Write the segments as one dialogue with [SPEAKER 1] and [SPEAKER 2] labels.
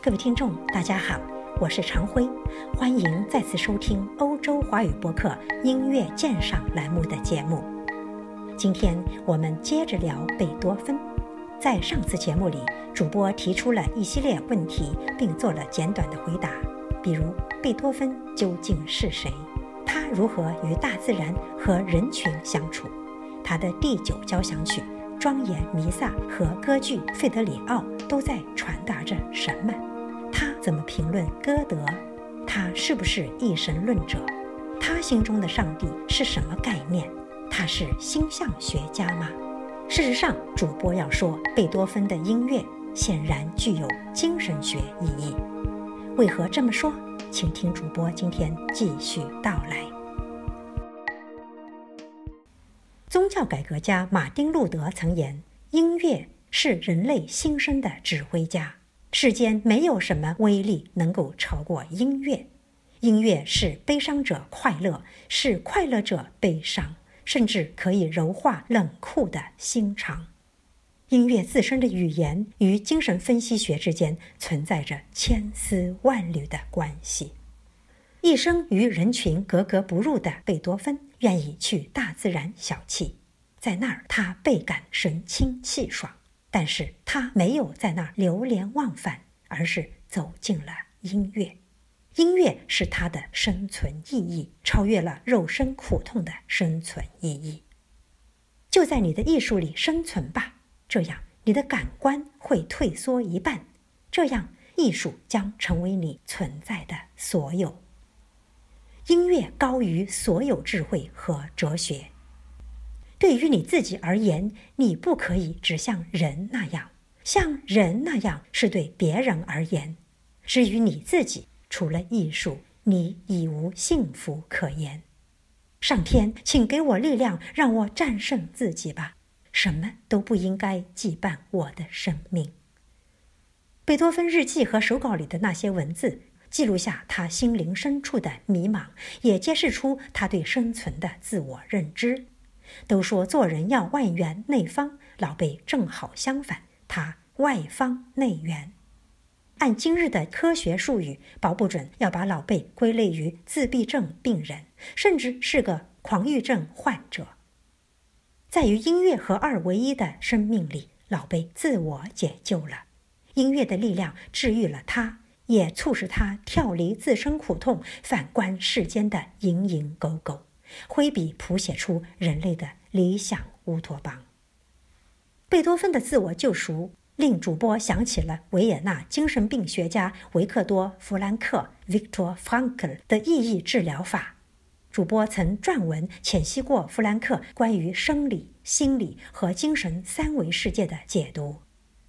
[SPEAKER 1] 各位听众，大家好，我是常辉，欢迎再次收听欧洲华语播客音乐鉴赏栏目的节目。今天我们接着聊贝多芬。在上次节目里，主播提出了一系列问题，并做了简短的回答，比如贝多芬究竟是谁？他如何与大自然和人群相处？他的第九交响曲、庄严弥撒和歌剧《费德里奥》都在传达着什么？怎么评论歌德？他是不是一神论者？他心中的上帝是什么概念？他是星象学家吗？事实上，主播要说，贝多芬的音乐显然具有精神学意义。为何这么说？请听主播今天继续道来。宗教改革家马丁·路德曾言：“音乐是人类心声的指挥家。”世间没有什么威力能够超过音乐。音乐使悲伤者快乐，使快乐者悲伤，甚至可以柔化冷酷的心肠。音乐自身的语言与精神分析学之间存在着千丝万缕的关系。一生与人群格格不入的贝多芬，愿意去大自然小憩，在那儿他倍感神清气爽。但是他没有在那儿流连忘返，而是走进了音乐。音乐是他的生存意义，超越了肉身苦痛的生存意义。就在你的艺术里生存吧，这样你的感官会退缩一半，这样艺术将成为你存在的所有。音乐高于所有智慧和哲学。对于你自己而言，你不可以只像人那样，像人那样是对别人而言。至于你自己，除了艺术，你已无幸福可言。上天，请给我力量，让我战胜自己吧。什么都不应该羁绊我的生命。贝多芬日记和手稿里的那些文字，记录下他心灵深处的迷茫，也揭示出他对生存的自我认知。都说做人要外圆内方，老贝正好相反，他外方内圆。按今日的科学术语，保不准要把老贝归类于自闭症病人，甚至是个狂郁症患者。在与音乐合二为一的生命里，老贝自我解救了，音乐的力量治愈了他，也促使他跳离自身苦痛，反观世间的蝇营狗苟。挥笔谱写出人类的理想乌托邦。贝多芬的自我救赎令主播想起了维也纳精神病学家维克多·弗兰克 （Victor Frankl） 的意义治疗法。主播曾撰文浅析过弗兰克关于生理、心理和精神三维世界的解读。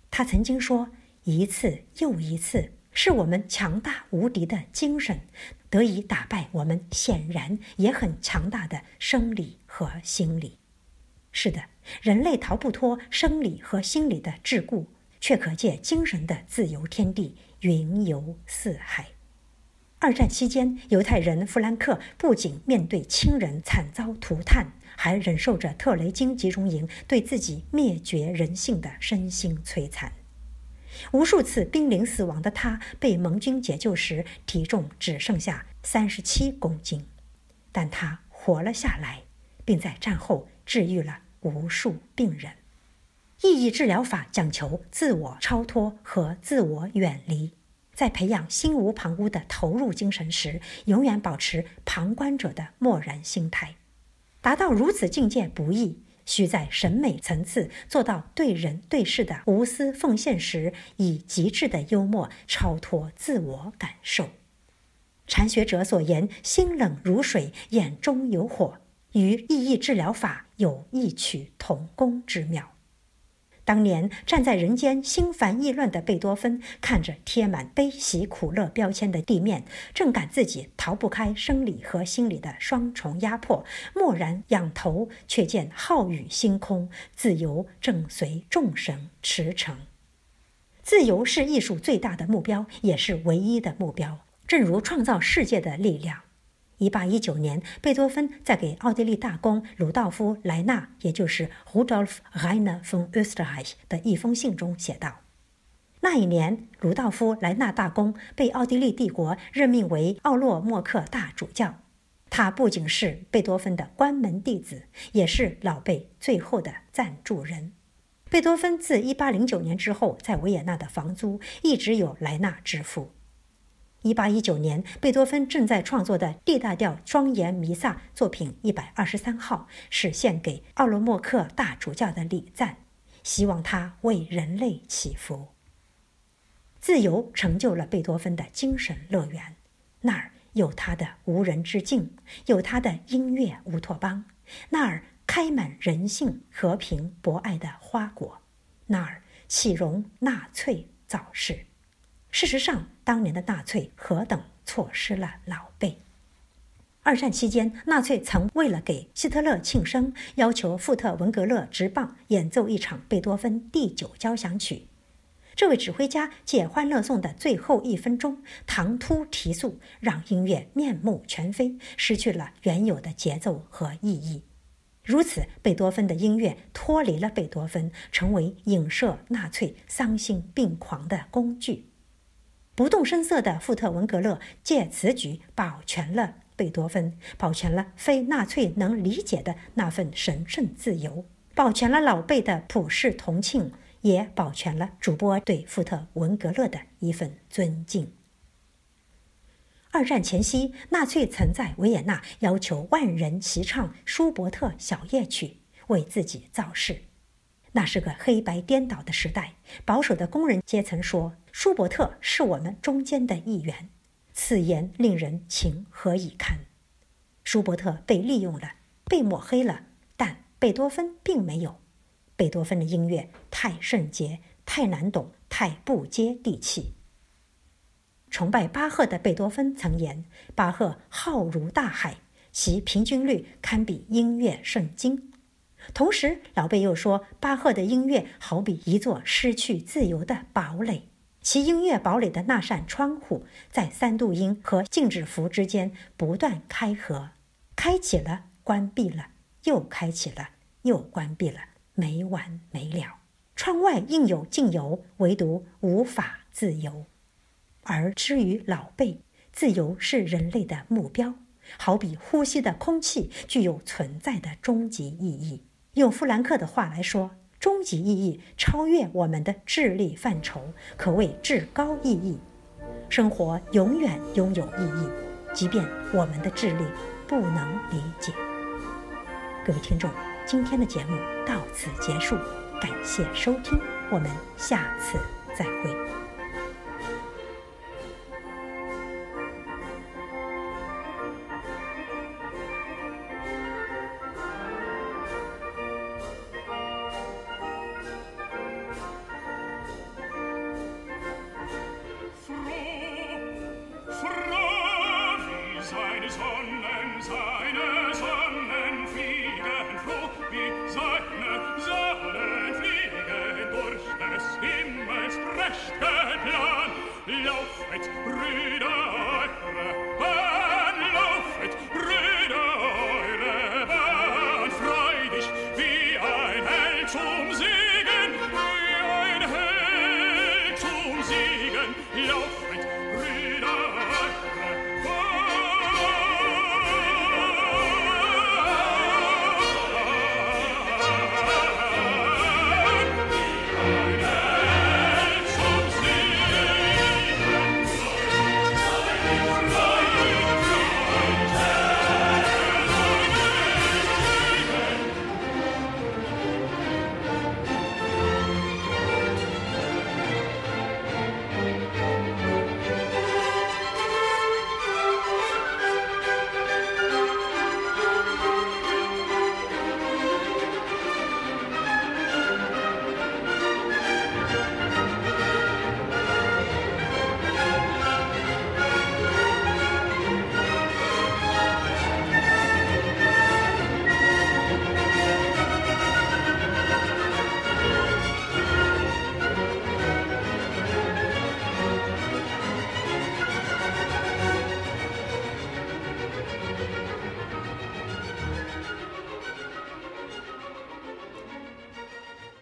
[SPEAKER 1] 他曾经说：“一次又一次。”是我们强大无敌的精神得以打败我们显然也很强大的生理和心理。是的，人类逃不脱生理和心理的桎梏，却可借精神的自由天地云游四海。二战期间，犹太人弗兰克不仅面对亲人惨遭涂炭，还忍受着特雷金集中营对自己灭绝人性的身心摧残。无数次濒临死亡的他被盟军解救时，体重只剩下三十七公斤，但他活了下来，并在战后治愈了无数病人。意义治疗法讲求自我超脱和自我远离，在培养心无旁骛的投入精神时，永远保持旁观者的漠然心态。达到如此境界不易。需在审美层次做到对人对事的无私奉献时，以极致的幽默超脱自我感受。禅学者所言“心冷如水，眼中有火”，与意义治疗法有异曲同工之妙。当年站在人间心烦意乱的贝多芬，看着贴满悲喜苦乐标签的地面，正感自己逃不开生理和心理的双重压迫，蓦然仰头，却见浩宇星空，自由正随众神驰骋。自由是艺术最大的目标，也是唯一的目标，正如创造世界的力量。一八一九年，贝多芬在给奥地利大公鲁道夫·莱纳，也就是 Rudolf Rainer von Österreich 的一封信中写道：“那一年，鲁道夫·莱纳大公被奥地利帝国任命为奥洛莫克大主教。他不仅是贝多芬的关门弟子，也是老贝最后的赞助人。贝多芬自1809年之后，在维也纳的房租一直由莱纳支付。1819年，贝多芬正在创作的 D 大调庄严弥撒作品123号是献给奥罗莫克大主教的礼赞，希望他为人类祈福。自由成就了贝多芬的精神乐园，那儿有他的无人之境，有他的音乐乌托邦，那儿开满人性、和平、博爱的花果，那儿岂容纳粹早逝？事实上，当年的纳粹何等错失了老贝。二战期间，纳粹曾为了给希特勒庆生，要求富特文格勒执棒演奏一场贝多芬第九交响曲。这位指挥家借《欢乐颂》的最后一分钟唐突提速，让音乐面目全非，失去了原有的节奏和意义。如此，贝多芬的音乐脱离了贝多芬，成为影射纳粹丧心病狂的工具。不动声色的富特文格勒借此举保全了贝多芬，保全了非纳粹能理解的那份神圣自由，保全了老贝的普世同庆，也保全了主播对富特文格勒的一份尊敬。二战前夕，纳粹曾在维也纳要求万人齐唱舒伯特小夜曲，为自己造势。那是个黑白颠倒的时代，保守的工人阶层说。舒伯特是我们中间的一员，此言令人情何以堪？舒伯特被利用了，被抹黑了，但贝多芬并没有。贝多芬的音乐太圣洁，太难懂，太不接地气。崇拜巴赫的贝多芬曾言：“巴赫浩如大海，其平均律堪比音乐圣经。”同时，老贝又说：“巴赫的音乐好比一座失去自由的堡垒。”其音乐堡垒的那扇窗户，在三度音和静止符之间不断开合，开启了，关闭了，又开启了，又关闭了，没完没了。窗外应有尽有，唯独无法自由。而至于老贝，自由是人类的目标，好比呼吸的空气，具有存在的终极意义。用弗兰克的话来说。终极意义超越我们的智力范畴，可谓至高意义。生活永远拥有意义，即便我们的智力不能理解。各位听众，今天的节目到此结束，感谢收听，我们下次再会。
[SPEAKER 2] rechten Land. Laufet, Brüder, eure Bahn, laufet, Brüder, eure Bahn, wie ein Held zum Siegen, wie ein Held zum Siegen, laufet, Brüder,